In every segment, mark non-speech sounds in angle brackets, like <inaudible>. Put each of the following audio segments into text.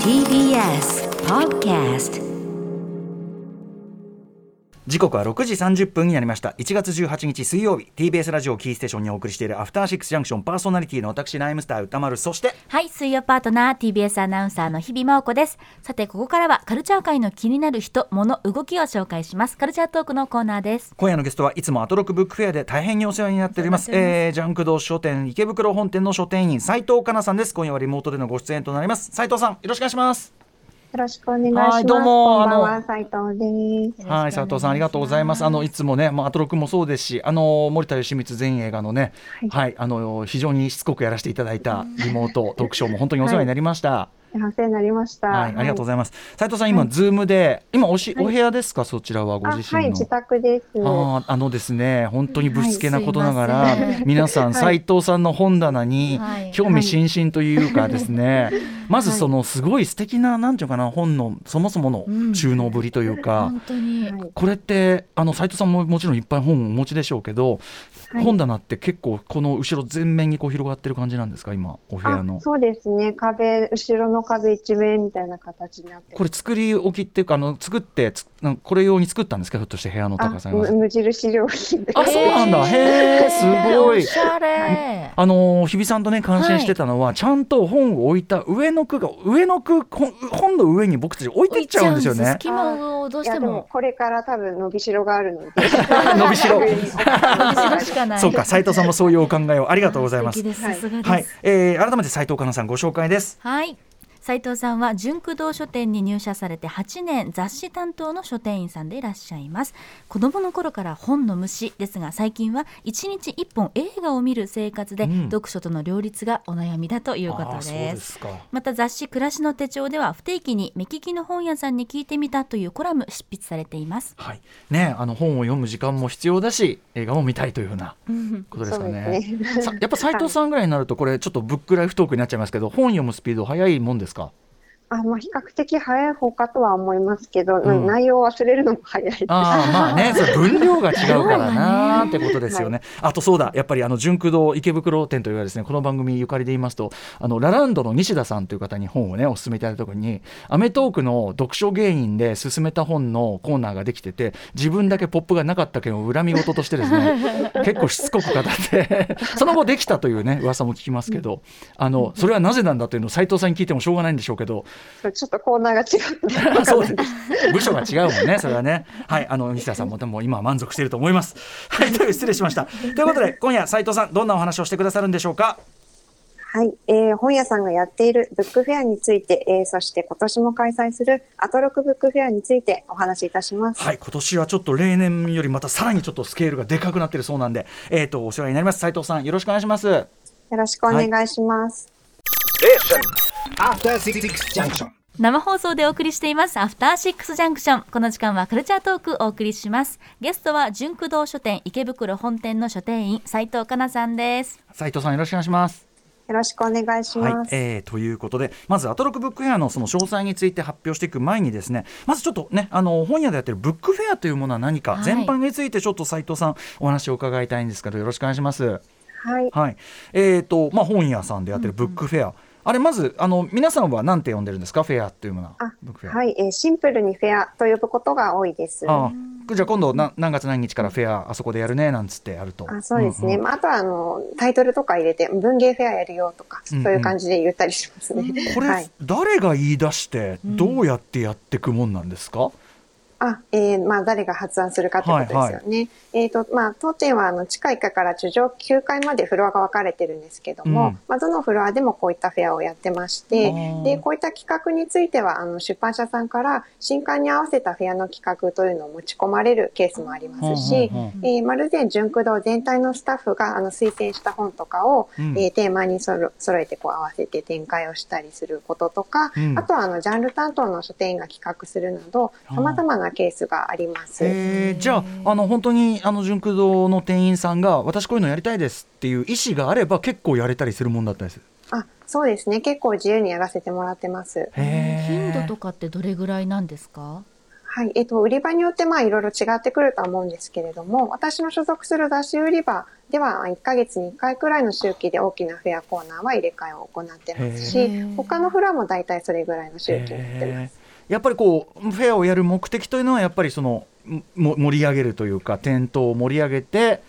TBS Podcast 時刻は6時30分になりました。1月18日水曜日。TBS ラジオキーステーションにお送りしているアフターシックスジャンクションパーソナリティの私ライムスター歌丸。そしてはい、水曜パートナー TBS アナウンサーの日々真央子です。さて、ここからはカルチャー界の気になる人、物、動きを紹介します。カルチャートークのコーナーです。今夜のゲストはいつもアトロックブックフェアで大変にお世話になっております。ますえージャンク堂書店池袋本店の書店員斉藤香奈さんです。今夜はリモートでのご出演となります。斉藤さんよろしくお願いしますよろしくお願いします。はいど斉藤です。はい斉藤さんありがとうございますあのいつもねまあアトロックもそうですしあの森田義満全映画のねはい、あの非常にしつこくやらせていただいたリモートトークショーも本当にお世話になりました、お世話になりました。はい、ありがとうごいざいます。斉藤さん、今、ズームで、今おし、はいお部屋ですか、そちらはごます。あ、はい、自身の。自宅です。あーあのですね、本当にぶしつけなことながら、<laughs> 皆さん、斉藤さんの本棚にはい興味津々というかですね、まずそのすごい素敵な、なんていうかな、本のそもそもの収納ぶりというか、これって、あの斉藤さんももちろんいっぱい本をお持ちでしょうけど、はい本棚って結構、この後ろ全面にこう広がってる感じなんですか、今、お部屋あの。そうですね。壁、後ろの壁一面みたいな形になってこれ作り置きっていうかあの作ってつなんこれ用に作ったんですかひょっとして部屋の高さあ、がむ無印良品で。あそうなんだ <laughs> へえすごいおしゃれ。あのー日比さんとね感心してたのは、ちゃんと本を置いた上の句が上の句本本の上に僕たち置いていっちゃうんですよね隙間をどうしてもも。これから多分伸びしろがあるので。<laughs> 伸びしろ上に置く伸びしろしかない。そうか斉藤さんもそういうお考えをありがとうございます素敵です。さすがです。はい、えー、改めて斉藤香奈さんご紹介ですはい。斉藤さんは純駆動書店に入社されて8年雑誌担当の書店員さんでいらっしゃいます。子供の頃から本の虫ですが最近は1日1本映画を見る生活で、うん。読書との両立がお悩みだということです。うですか。また雑誌「暮らしの手帳」では不定期に目利きの本屋さんに聞いてみたというコラム執筆されています。はい。ねあの本を読む時間も必要だし映画も見たいというふうなことですかね。ね。さやっぱ斉藤さんぐらいになるとこれちょっとブックライフトークになっちゃいますけど本読むスピード速いもんですか？あ、まあ、比較的早い方かとは思いますけど、うん内容を忘れるのも早いです。ああまあね <laughs> 分量が違うからなーってことですよね。あとそうだやっぱりあの純駆動池袋店というのはですねこの番組ゆかりで言いますとあのラランドの西田さんという方に本をねお勧めいただいた時に『アメトーーク』の読書芸人で勧めた本のコーナーができてて自分だけポップがなかった件を恨み事としてですね <laughs> 結構しつこく語って <laughs> その後できたというね噂も聞きますけどあのそれはなぜなんだというのを斉藤さんに聞いてもしょうがないんでしょうけどちょっとコーナーが違っ <laughs> そうです。部署が違うもんね、それはね。はい、あの西田さんもでも今は満足していると思います。はい、という失礼しました。ということで今夜斉藤さんどんなお話をしてくださるんでしょうか？はい、えー本屋さんがやっているブックフェアについて、えーそして今年も開催するアトロクブックフェアについてお話しいたします。はい、今年はちょっと例年よりまたさらにちょっとスケールがでかくなってるそうなんで、えっ、とお世話になります斉藤さんよろしくお願いします。よろしくお願いします。After Six Junction. 生放送でお送りしていますアフターシックスジャンクションこの時間はカルチャートークお送りしますゲストは純駆動書店池袋本店の書店員斉藤香奈さんです斉藤さんよろしくお願いします。よろしくお願いしはいます。、えーということでまずアトロックブックフェアのその詳細について発表していく前にですねまずちょっとねあの本屋でやってるブックフェアというものは何か、はい全般についてちょっと斉藤さんお話を伺いたいんですけどよろしくお願いします。はい。はい、えーとまあ、本屋さんでやってるブックフェア、あれまずあの皆さんは何て呼んでるんですか？フェアっていうものは。はい、えーシンプルにフェアと呼ぶことが多いです。ああじゃあ今度な何月何日からフェアあそこでやるねなんつってやると。あそうですね。んん。まあ、あとはあのタイトルとか入れて文芸フェアやるよとか、うんうん。そういう感じで言ったりしますね。これ、はい。誰が言い出してどうやってやっていくもんなんですか、あ、えーまあ誰が発案するかってことですよね。えっ、とまあ当店はあの地下1階から地上9階までフロアが分かれてるんですけども、うん。まあどのフロアでもこういったフェアをやってましてでこういった企画についてはあの出版社さんから新刊に合わせたフェアの企画というのを持ち込まれるケースもありますし、うんうんうん。えーまるで純駆動全体のスタッフがあの推薦した本とかを、うん。えーテーマにそろ揃えてこう合わせて展開をしたりすることとか、うん。あとはあのジャンル担当の書店員が企画するなど様々なケースがあります。えーじゃああの本当にあの純駆動の店員さんが私こういうのやりたいですっていう意思があれば結構やれたりするもんだったりするあ、そうですね。結構自由にやらせてもらってます。頻度とかってどれぐらいなんですか？はい。えっと、売り場によってまあいろいろ違ってくるとは思うんですけれども、私の所属する雑誌売り場では1ヶ月に1回くらいの周期で大きなフェアコーナーは入れ替えを行ってますへしー他のフロアも大体それぐらいの周期になってます。やっぱりこうフェアをやる目的というのはやっぱりその盛り上げるというか店頭を盛り上げて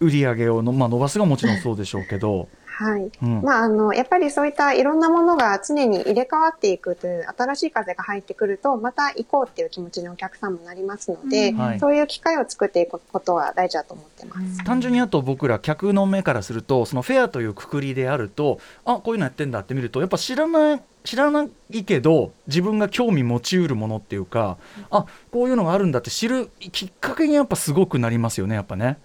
売り上げをの、まあ、伸ばすがもちろんそうでしょうけど、はい。うんまあ、あの、やっぱりそういったいろんなものが常に入れ替わっていくという新しい風が入ってくると、また行こうっていう気持ちにお客さんもなりますので、うんはいそういう機会を作っていくことは大事だと思ってます。単純にあと僕ら客の目からするとそのフェアというくくりであるとあこういうのやってんだって見るとやっぱ知らない知らないけど自分が興味持ちうるものっていうかあこういうのがあるんだって知るきっかけにやっぱすごくなりますよねやっぱね。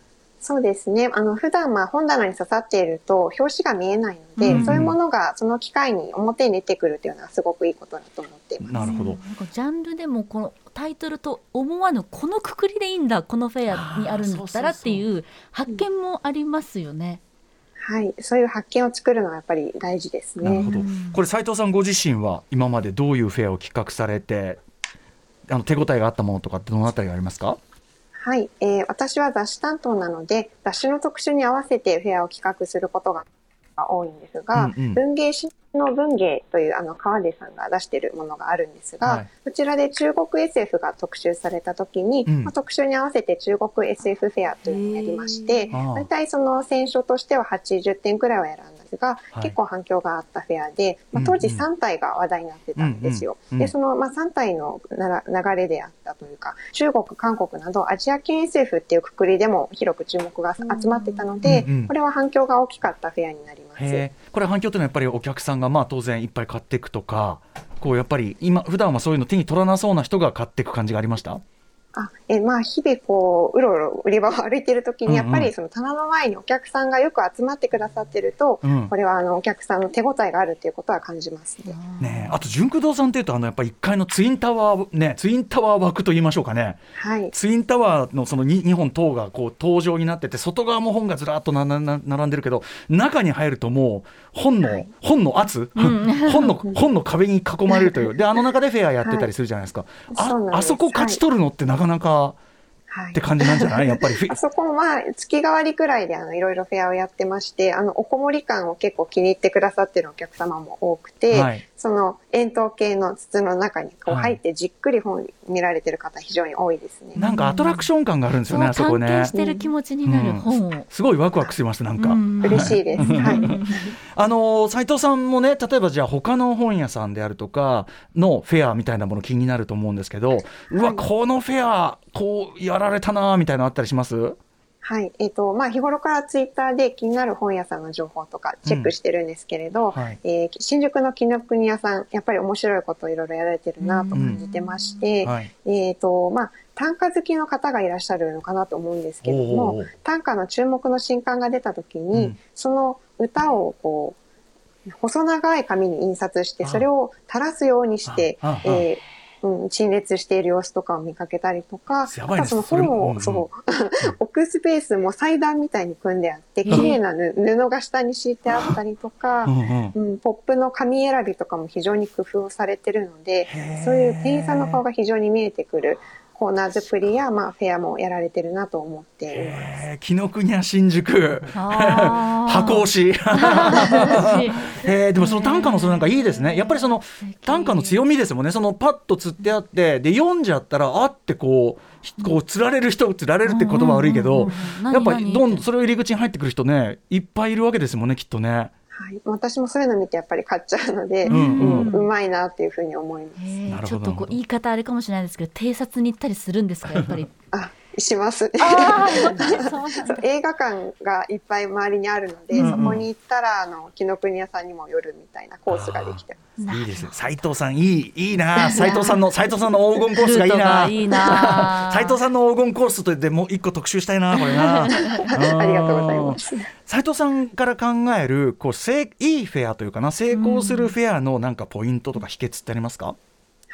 そうですね。あの、普段まあ本棚に刺さっていると表紙が見えないので、うんそういうものがその機会に表に出てくるというのはすごくいいことだと思っています。なるほどなんかジャンルでもこのタイトルと思わぬこのくくりでいいんだこのフェアにあるんだったらっていう発見もありますよね。はい。そういう発見を作るのはやっぱり大事ですね。なるほどうんこれ斉藤さんご自身は今までどういうフェアを企画されてあの手応えがあったものとかってどのあたりがありますか？はい、えー私は雑誌担当なので、雑誌の特集に合わせてフェアを企画することが多いんですが、うんうん。文芸誌の文芸というあの川出さんが出しているものがあるんですが、はい。こちらで中国 SF が特集された時に、うん。まあ、特集に合わせて中国 SF フェアというのをやりまして、大体その選書としては80点くらいは選んですが、はい。結構反響があったフェアで、まあ、当時3体が話題になってたんですよ。うんうんで、その、まあ、3体のなら流れであったというか、中国、韓国などアジア系 SF っていうくくりでも広く注目が集まってたので、うんうん。これは反響が大きかったフェアになります。これ反響というのはやっぱりお客さんがまあ当然いっぱい買っていくとかこうやっぱり今普段はそういうの手に取らなそうな人が買っていく感じがありました？あえまあ日々こううろうろ売り場を歩いてる時にやっぱうん。うんりその棚の前にお客さんがよく集まってくださってると、うん。これはあのお客さんの手応えがあるっていうことは感じますね。ねえ。あと純駆動さんっていうとあのやっぱり1階のツインタワーねツインタワー枠と言いましょうかね。はい。ツインタワーのその 2, 2本塔がこう登場になってて外側も本がずらっとななな並んでるけど中に入るともう本の、はい。本の圧、<laughs> 本の本の壁に囲まれるという。であの中でフェアやってたりするじゃないですか、<laughs> そうなんです。ああそこ勝ち取るのってなかなかはいって感じなんじゃない？やっぱり <laughs> あそこもまあ月替わりくらいであのいろいろフェアをやってまして、あのおこもり感を結構気に入ってくださってるお客様も多くて、はいその円筒形の筒の中にこうはい入ってじっくり本見られてる方非常に多いですね。なんかアトラクション感があるんですよね、あそこね探検。してる気持ちになる本を。すごいワクワクしました、なんか。うん嬉しいです。<laughs> はい。あの斉藤さんもね、例えばじゃあ、他の本屋さんであるとかのフェアみたいなもの気になると思うんですけど、うわ、このフェア、こうやられたなみたいなのあったりします？はい。えっ、と、まあ、日頃からツイッターで気になる本屋さんの情報とかチェックしてるんですけれど、はい。えー新宿の紀ノ国屋さん、やっぱり面白いことをいろいろやられてるなと感じてまして、はい、えっ、と、まあ、短歌好きの方がいらっしゃるのかなと思うんですけれども短歌の注目の新刊が出た時に、うん。その歌をこう、細長い紙に印刷して、あ。それを垂らすようにして、えーうん、陳列している様子とかを見かけたりとか、やばいね。あとその本を、そう、<laughs> 置くスペースも祭壇みたいに組んであって、綺麗なぬ布が下に敷いてあったりとかう、んポップの紙選びとかも非常に工夫をされてるのでそういう店員さんの顔が非常に見えてくるコーナー作りや、まあ、フェアもやられてるなと思っています。えー紀ノ国屋新宿。箱押し。えーでもその短歌のそのなんかいいですね。やっぱりその短歌の強みですもんね。そのパッと釣ってあってで読んじゃったらあってこうひこう釣られる人釣られるって言葉悪いけどやっぱ何どんそれを入り口に入ってくる人ねいっぱいいるわけですもんねきっとね。はい、私もそういうの見てやっぱり買っちゃうので、うんうん。まいなっていうふうに思います。ちょっとこう言い方あれかもしれないですけど偵察に行ったりするんですかやっぱり？あ、<laughs> します。<laughs> 映画館がいっぱい周りにあるので、うんうん。そこに行ったらあの紀ノ国屋さんにも寄るみたいなコースができて。ます。いいですね。斉藤さんいいいいな。<laughs> 斉藤さんの斉藤さんの黄金コースがいいな。がいいな。<laughs> 斉藤さんの黄金コースとでもう一個特集したいなこれな。ありがとうございます。斉藤さんから考えるこう成いいフェアというかな成功するフェアのなんかポイントとか秘訣ってありますか、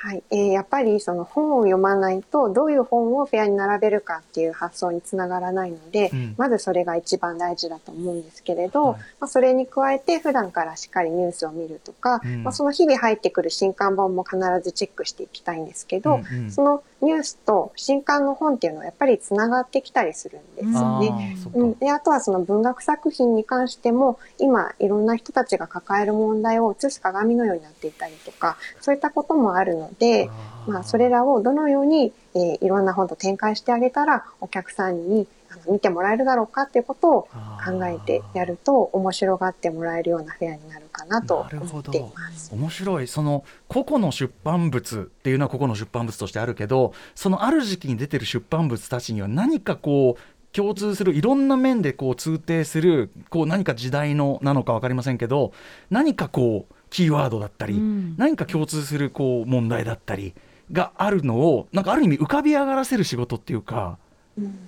はい、えーやっぱりその本を読まないとどういう本をフェアに並べるかっていう発想につながらないので、うん。まずそれが一番大事だと思うんですけれど、はい。まあ、それに加えて普段からしっかりニュースを見るとか、うん。まあ、その日々入ってくる新刊本も必ずチェックしていきたいんですけど、うんうん。そのニュースと新刊の本っていうのはやっぱりつながってきたりするんですよね。うん、であとはその文学作品に関しても今いろんな人たちが抱える問題を映す鏡のようになっていたりとかそういったこともあるので、まあ、それらをどのように、えーいろんな本と展開してあげたらお客さんに見てもらえるだろうかっていうことを考えてやると面白がってもらえるようなフェアになるかなと思っています。面白い。その個々の出版物っていうのは個々の出版物としてあるけどそのある時期に出てる出版物たちには何かこう共通するいろんな面でこう通底するこう何か時代のなのか分かりませんけど何かこうキーワードだったり、うん。何か共通するこう問題だったりがあるのをなんかある意味浮かび上がらせる仕事っていうかうん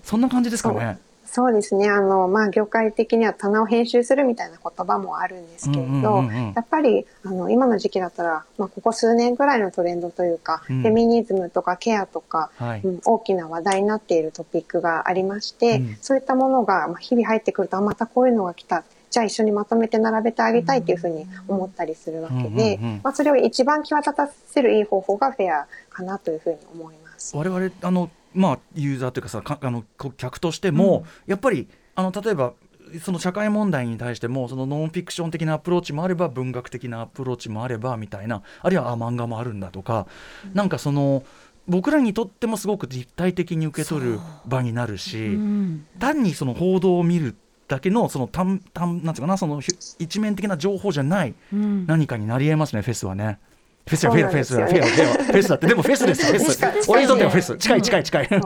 そんな感じですかね。そうですね。あの、まあ、業界的には棚を編集するみたいな言葉もあるんですけれど、やっぱり、あの、今の時期だったら、まあ、ここ数年ぐらいのトレンドというか、うんフェミニズムとかケアとか、はいうん大きな話題になっているトピックがありまして、うんそういったものが、まあ、日々入ってくると、あ、またこういうのが来た。じゃあ一緒にまとめて並べてあげたいっていうふうに思ったりするわけで、まあ、それを一番際立たせるいい方法がフェアかなというふうに思います。我々あのまあユーザーというかさかあのこ客としても、やっぱりあの例えばその社会問題に対してもそのノンフィクション的なアプローチもあれば文学的なアプローチもあればみたいなあるいはあ漫画もあるんだとか、なんかその僕らにとってもすごく立体的に受け取る場になるし、うん。単にその報道を見るだけのその単単なんていうかなそのひ一面的な情報じゃないうん。何かになりえますねフェスはね。フェスやフェスやフェスやフェスフェスだ。ってでもフェスですフェス。俺にとってはフェス。近い近い近い。そう。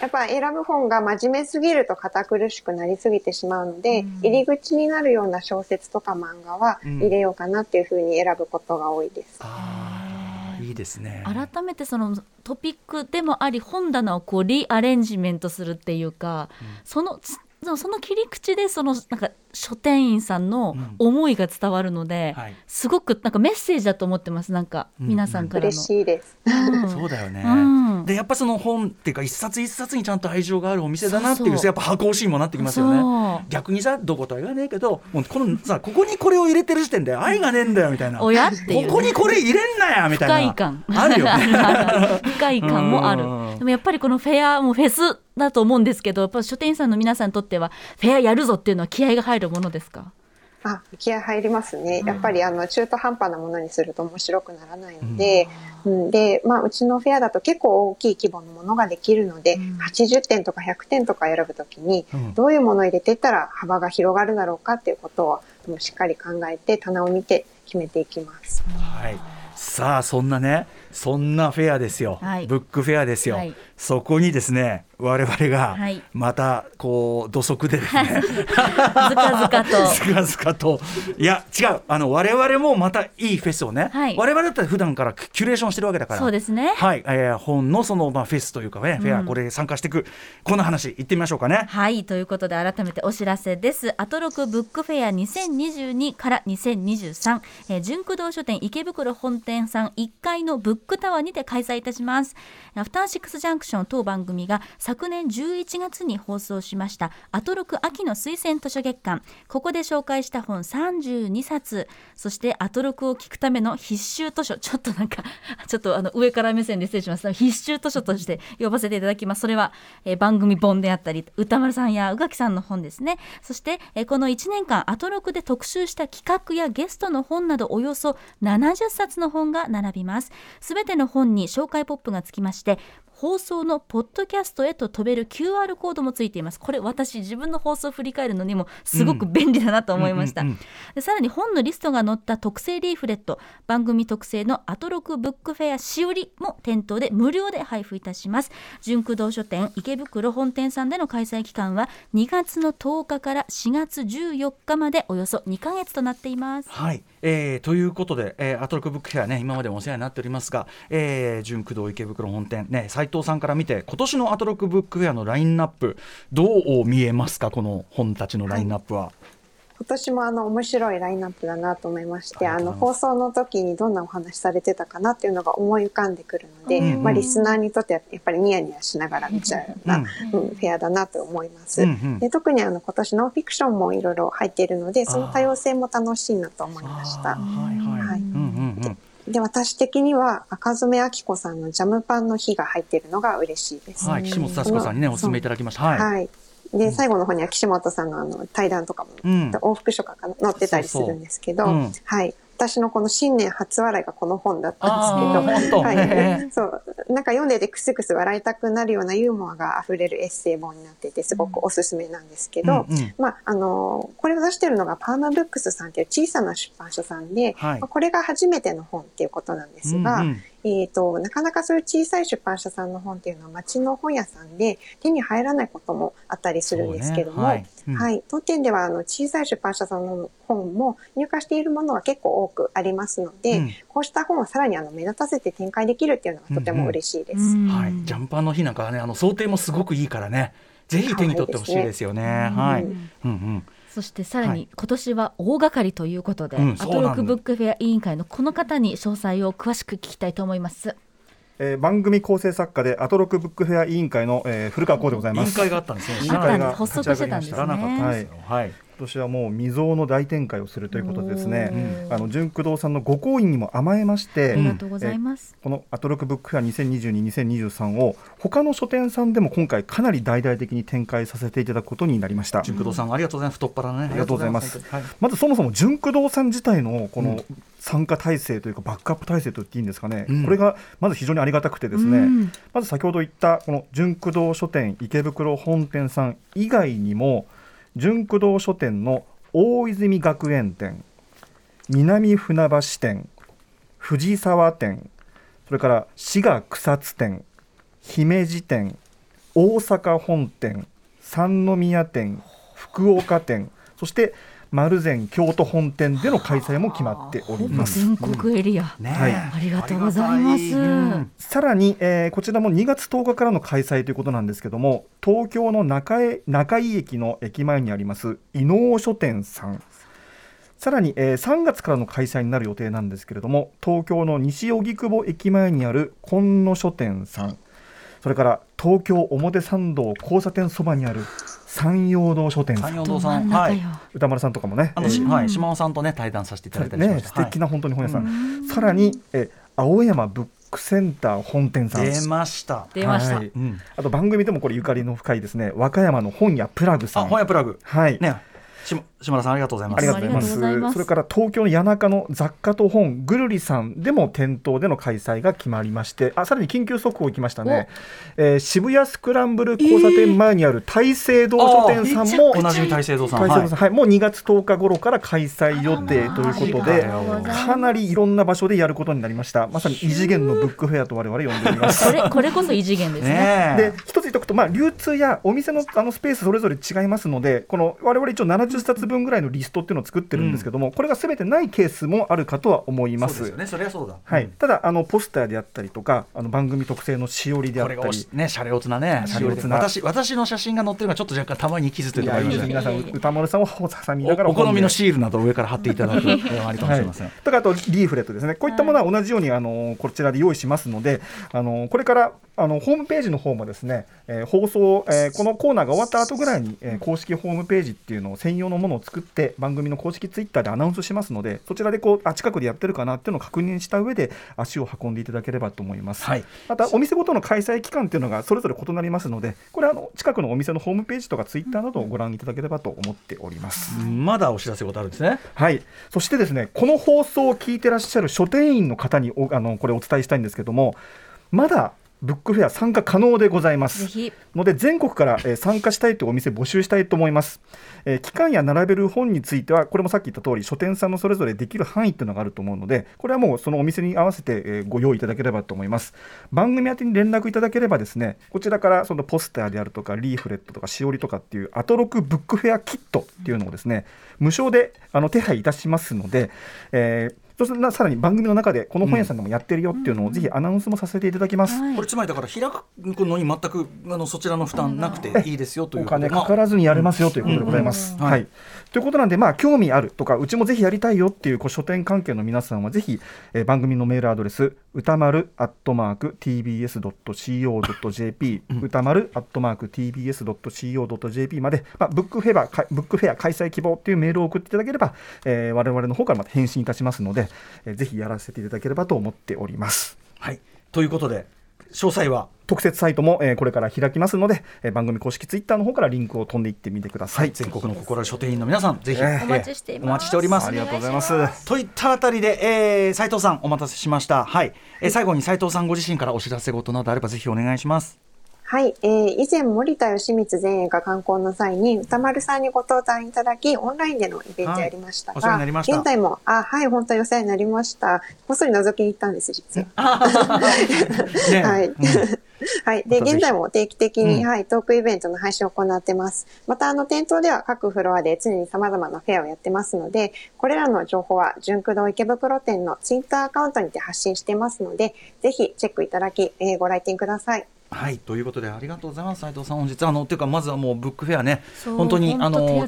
やっぱ選ぶ本が真面目すぎると堅苦しくなりすぎてしまうので、入り口になるような小説とか漫画はうん。入れようかなっていうふうに選ぶことが多いです。あーいいですね。改めてそのトピックでもあり本棚をこうリアレンジメントするっていうか、そのつその切り口でそのなんか書店員さんの思いが伝わるので、はい。すごくなんかメッセージだと思ってますなんかうん皆さんからの。嬉しいです。うん。そうだよね、うん。でやっぱその本っていうか一冊一冊にちゃんと愛情があるお店だなっていうそう。そうやっぱ箱欲しいもなってきますよね。逆にさどことは言わねえけどもうこのさここにこれを入れてる時点で愛がねえんだよみたいな。親っていう。ねここにこれ入れんなやみたいな。不快感。あるよね不快感もある。うん。でもやっぱりこのフェアもフェスだと思うんですけどやっぱ書店員さんの皆さんにとってはフェアやるぞっていうのは気合が入るものですか？あ、気合入りますね。やっぱりあの中途半端なものにすると面白くならないので、うん。で、まあうちのフェアだと結構大きい規模のものができるので、80点とか100点とか選ぶときに、うん。どういうものを入れていったら幅が広がるだろうかっていうことをしっかり考えて棚を見て決めていきます。はい。さあそんなねそんなフェアですよ、はい。ブックフェアですよ、はい。そこにですね我々がはい。またこう土足でですね、<laughs> ずかずかと。<laughs> ずかずかと。いや違う。あの我々もまたいいフェスをね、はい。我々だったら普段からキュレーションしてるわけだから。そうですね。はい、えー本のその、まあ、フェスというかね、フェアうんこれ参加していくこんな話行ってみましょうかね。はい。ということで改めてお知らせです。アトロクブックフェア2022から2023、えー、純駆動書店池袋本店さん1階のブックタワーにて開催いたします。アフターシックスジャンクション当番組が昨年11月に放送しましたアトロク秋の推薦図書月間。ここで紹介した本32冊。そしてアトロクを聞くための必修図書。ちょっとなんか <laughs> ちょっとあの上から目線で失礼します。必修図書として呼ばせていただきます。それは、えー番組本であったり歌丸さんや宇垣さんの本ですね。そして、えーこの1年間アトロクで特集した企画やゲストの本などおよそ70冊の本が並びます。すべての本に紹介ポップがつきまして放送のポッドキャストへと飛べる QR コードもついています。これ私自分の放送を振り返るのにもすごく便利だなと思いました、でさらに本のリストが載った特製リーフレット番組特製のアトロクブックフェアしおりも店頭で無料で配布いたします。純駆動書店池袋本店さんでの開催期間は2月の10日から4月14日までおよそ2ヶ月となっています。はい、えーということで、えーアトロックブックフェアね今までもお世話になっておりますが、えー、純駆動池袋本店ね斉藤さんから見て今年のアトロックブックフェアのラインナップどう見えますか？この本たちのラインナップは。今年もあの面白いラインナップだなと思いまして、あの放送の時にどんなお話されてたかなっていうのが思い浮かんでくるので、うんうんまあリスナーにとってはやっぱりニヤニヤしながら見ちゃうような、うんうんフェアだなと思います。うんうんで特にあの今年のフィクションもいろいろ入っているので、その多様性も楽しいなと思いました。はいはい。で、私的には赤染明子さんのジャムパンの日が入っているのが嬉しいです。はい、岸本幸子さんにね、お勧めいただきました。はい。はい。で、最後の方には岸本さんのあの対談とかも、うん往復書が載ってたりするんですけど、そうそううんはい。私のこの新年初笑いがこの本だったあんですけど、はへい。そう。なんか読んでてクスクス笑いたくなるようなユーモアが溢れるエッセイ本になってて、すごくおすすめなんですけど、うんうん。まあ、あの、これを出してるのがパーマブックスさんっていう小さな出版社さんで、はい。まあこれが初めての本っていうことなんですが、うんうんえっ、と、なかなかそういう小さい出版社さんの本っていうのは町の本屋さんで手に入らないこともあったりするんですけども、ねははいい、うん当店ではあの小さい出版社さんの本も入荷しているものは結構多くありますので、うんこうした本をさらにあの目立たせて展開できるっていうのがとても嬉しいです。うんはい、ジャンパンの日なんかはね、あの想定もすごくいいからね。ぜひ手に取ってほしいですよね。はい。うんうん。そしてさらはいに今年は大掛かりということで、うんアトロックブックフェア委員会のこの方に詳細を詳しく聞きたいと思います。えー番組構成作家でアトロックブックフェア委員会の、えー古川光でござい委員ます。会があったんですね。委員会がが発足してたんですね。はい。今年はもう未曾有の大展開をするということでですね、あの純駆動さんのご好意にも甘えまして、ありがとうございます。このアトロックブックフェア2022-2023を他の書店さんでも今回かなり大々的に展開させていただくことになりました。純駆動さんありがとうございます。太っ腹ね。ありがとうございますはい。まずそもそも純駆動さん自体のこうんの参加体制というかバックアップ体制と言っていいんですかね、うんこれがまず非常にありがたくてですね、うんまず先ほど言ったこの純駆動書店池袋本店さん以外にも純駆動書店の大泉学園店南船橋店藤沢店それから滋賀草津店姫路店大阪本店三宮店福岡店そして丸善京都本店での開催も決まっております。全国エリア。ねはいありがとうございます。うんさらに、えーこちらも2月10日からの開催ということなんですけども東京の中江中井駅の駅前にあります伊能書店さんさらに、えー3月からの開催になる予定なんですけれども東京の西荻窪駅前にある今野書店さんそれから東京表参道交差点そばにある山陽堂書店さん山陽ど堂さん。はい。。歌丸さんとかもねあの、えーはい、島尾さんとね、対談させていただいたりしまねした。素敵な本当に本屋さん、うんさらに、えー青山ブックセンター本店さん出ました。出ました。はいうん。あと番組でもこれゆかりの深いですね和歌山の本屋プラグさあ、ん本屋プラグ。はい、ね。島田さんありがとうございます。ありがとうございます。それから東京の谷中の雑貨と本ぐるりさんでも店頭での開催が決まりましてあさらに緊急速報いきましたね、えー渋谷スクランブル交差点前にある大聖堂書店さんも、おなじみ大聖堂さん。大聖堂さん、はい。もう2月10日頃から開催予定ということでかなりいろんな場所でやることになりました。まさに異次元のブックフェアと我々呼んでおります。これこれこそ異次元ですね。ねで一つ言っておくと、まあ、流通やお店のあのスペースそれぞれ違いますのでこの我々一応70冊分ぐらいのリストっていうのを作ってるんですけども、これが全てないケースもあるかとは思います。そうですよね。そりゃそうだ。はい、うん。ただあのポスターであったりとかあの番組特製のしおりであこったり。れがおしね、シャレオツなね、シャレオツな。私私の写真が載ってるのがちょっと若干たまに傷ついていやいいで。すまいました皆さん歌丸さんを挟みながらお <laughs> お好みのシールなどを上から貼っていただくありかもしれません。はい、とかあとリーフレットですね。こういったものは同じようにあのこちらで用意しますのであのこれからあのホームページの方もですね、えー放送、えーこのコーナーが終わった後ぐらいに、えー公式ホームページっていうのを専用のものを作って番組の公式ツイッターでアナウンスしますのでそちらでこうあ近くでやってるかなっていうのを確認した上で足を運んでいただければと思います。はいまたお店ごとの開催期間っていうのがそれぞれ異なりますのでこれはあの近くのお店のホームページとかツイッターなどをご覧いただければと思っております。まだお知らせことあるんですね。はい、そしてですねこの放送を聞いてらっしゃる書店員の方におあのこれお伝えしたいんですけどもまだブックフェア参加可能でございます。ので全国から、えー参加したいというお店募集したいと思います、えー期間や並べる本についてはこれもさっき言った通り書店さんのそれぞれできる範囲っていうのがあると思うのでこれはもうそのお店に合わせて、えーご用意いただければと思います。番組宛てに連絡いただければですねこちらからそのポスターであるとかリーフレットとかしおりとかっていうアトロクブックフェアキットっていうのをですね無償であの手配いたしますので、えーそしてなさらに番組の中でこの本屋さんでもやってるよっていうのをぜひアナウンスもさせていただきます、はい。これつまりだから開くのに全くあのそちらの負担なくてい。いですよというおことで。金かからずにやれますよということでございます。うん。はい、ということなんで、まあ、興味あるとか、うちもぜひやりたいよっていうこう書店関係の皆さんは、ぜひ、えー番組のメールアドレス、歌丸アットマーク tbs.co.jp、歌丸アットマーク tbs.co.jp まで、まあ、ブックフェアかブックフェア開催希望というメールを送っていただければ、えー、我々の方からまた返信いたしますので、えー、ぜひやらせていただければと思っております。はいということで詳細は特設サイトも、えーこれから開きますので、えー番組公式ツイッターの方からリンクを飛んでいってみてください。全国の心ある書店員の皆さんぜひ、えーお待ちしています。お待ちしております。ありがとうございます。といったあたりで、えー、斉藤さんお待たせしました。はい、えー最後に斉藤さんご自身からお知らせ事などあればぜひお願いしますはい、えー以前森田義満前衛が観光の際に歌丸さんにご登壇いただきオンラインでのイベントやりましたが、現在もあはい本当にお世話になりました。こっそり覗きに行ったんです実は。<laughs> ね。はい。うん。はい。で、現在も定期的に、うん。はい、トークイベントの配信を行ってます。また、あの、店頭では各フロアで常に様々なフェアをやってますので、これらの情報は、純駆堂池袋店のツイッターアカウントにて発信してますので、ぜひチェックいただき、えーご来店ください。はいということでありがとうございます。斉藤さん本日あのというかまずはもうブックフェアね本当にあの手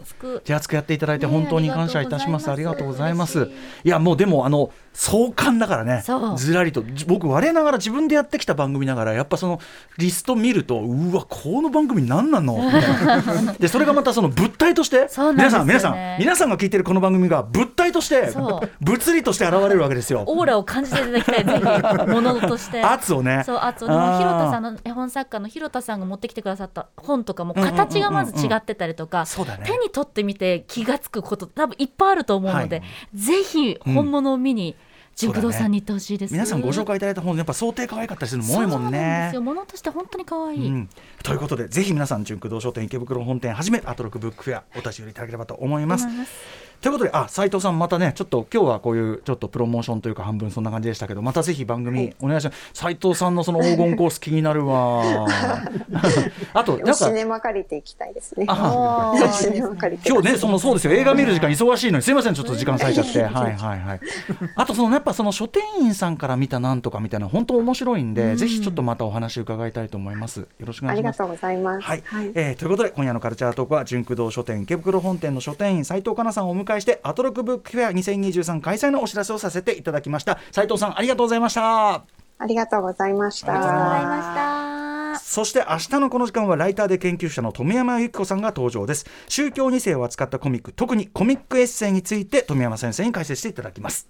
厚く。やっていただいてね本当に感謝いたします。ありがとうございます。い。やもうでもあの壮観だからね。ずらりと。じ僕我ながら自分でやってきた番組ながらやっぱそのリスト見るとうわこの番組何なの？みたいな。でそれがまたその物体としてそうなん皆さん皆さん皆さんが聞いてるこの番組が物体として物理として現れるわけですよ。オーラを感じていただきたい、ぜひ、ものとして。<laughs> 圧をね。そう、圧を、広田さんの絵本作家の広田さんが持ってきてくださった本とかも、うんうんうんうん形がまず違ってたりとか。手に取ってみて気がつくこと、多分いっぱいあると思うので、はいぜひ本物を見に。純駆動さんに行ってほしいです。皆さんご紹介いただいた本やっぱ想定可愛かったりするのも多いもんそうなんねですよ、ものとして本当に可愛い。うん、ということでぜひ皆さん純駆動商店池袋本店はじめアトロクブックフェアお立ち寄りいただければと思います。ということであ斉藤さんまたねちょっと今日はこういうちょっとプロモーションというか半分そんな感じでしたけどまたぜひ番組お願いします。斉藤さんのその黄金コース気になるわ。<laughs> あとなんかシネマ借りていきたいですね。あおー <laughs> シネマ借りて。今日ねそのそうですよ。映画見る時間忙しいのに。すいませんちょっと時間割いちゃって。はい。はいはいあとそのやっぱその書店員さんから見たなんとかみたいな本当面白いんで、ぜひちょっとまたお話伺いたいと思います。よろしくお願いします。ありがとうございます。はい、えーとい。うことで今夜のカルチャートークは純駆動書店池袋本店の書店員斉藤香奈さんをお迎えしてアトロクブックフェア2023開催のお知らせをさせていただきました斉藤さんありがとうございましたありがとうございました。ありがとうございありがとうございました。そして明日のこの時間はライターで研究者の富山由紀子さんが登場です宗教2世を扱ったコミック特にコミックエッセイについて富山先生に解説していただきます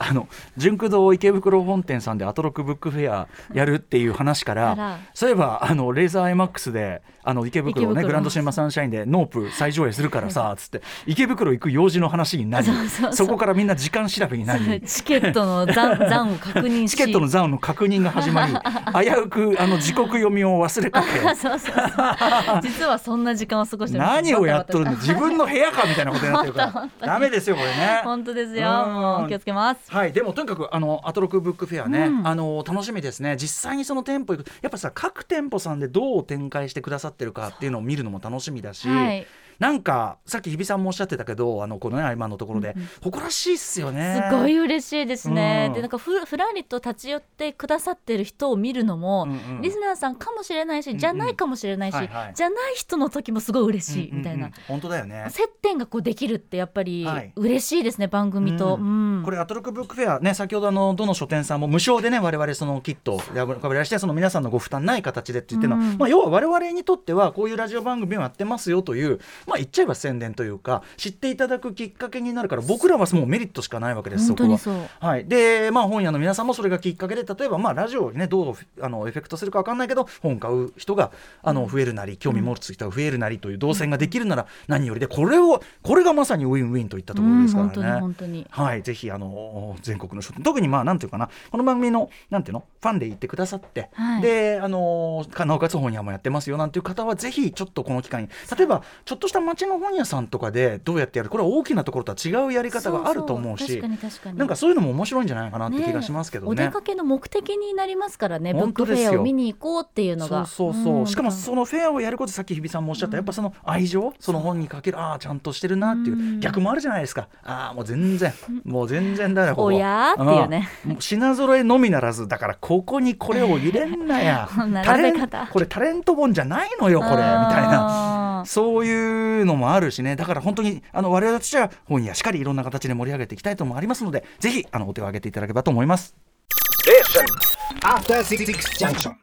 あの純駆動池袋本店さんでアトロクブックフェアやるっていう話からそういえばあのレーザー IMAX であの池袋ねグランドシネマサンシャインでノープ再上映するからさつって池袋行く用事の話になりそこからみんな時間調べになりチケットの残残 <laughs> を確認し。チケットの残の確認が始まり <laughs> 危うくあの時刻読みを忘れかけ。<laughs> 実はそんな時間を過ごしてる。何をやっとるんだ自分の部屋かみたいなことになってるから。ダメですよこれね。タ本当ですよ。気をつけますはい。でもとにかくあのアトロクブックフェアね、うん。あの楽しみですね。実際にその店舗行く。やっぱさ各店舗さんでどう展開してくださってるかっていうのを見るのも楽しみだし、はいなんかさっき日比さんもおっしゃってたけどあのこのね今のところで、誇らしいっすよね。すごい嬉しいですね、うん。でなんかふふらりと立ち寄ってくださってる人を見るのも、うんうん。リスナーさんかもしれないし、じゃないかもしれないし、はいはい。じゃない人の時もすごい嬉しいみたいな、うん。うんうん本当だよね。接点がこうできるってやっぱりはい。嬉しいですね、番組と、ううん。これアトロクブックフェアね先ほどあのどの書店さんも無償でね我々そのキットをかべらしてその皆さんのご負担ない形でって言ってるのは、うん。まあ要は我々にとってはこういうラジオ番組をやってますよというまあ言っちゃえば宣伝というか知っていただくきっかけになるから僕らはもうメリットしかないわけですそこは。はい、で、まあ、本屋の皆さんもそれがきっかけで例えば、まあ、ラジオにねどうあのエフェクトするか分かんないけど本買う人があの増えるなり興味持つ人が増えるなりという動線ができるなら何よりでこれをこれがまさにウィンウィンといったところですからね。うん本当に。本当に。はい、ぜひあの全国の書店特にまあなんていうかなこの番組のなんていうのファンで言ってくださって、はい。であのかなおかつ本屋もやってますよなんていう方はぜひちょっとこの機会に例えばちょっとした町の本屋さんとかでどうやってやるこれは大きなところとは違うやり方があると思うしなんかそういうのも面白いんじゃないかなって気がしますけどね。お出かけの目的になりますからねブックフェアを見に行こうっていうのそうがそうそう、んしかもそのフェアをやることさっき日比さんもおっしゃった、やっぱその愛情その本にかけるああちゃんとしてるなっていう、うん。逆もあるじゃないですか。ああもう全然もう全然だよここ。おやーっていうね。品揃えのみならずだからここにこれを入れんなや。<laughs> これタレント本じゃないのよこれみたいな。なそういうのもあるしねだから本当にあの我々たちは本屋しっかりいろんな形で盛り上げていきたいともありますのでぜひあのお手を挙げていただければと思います。After Six Junction.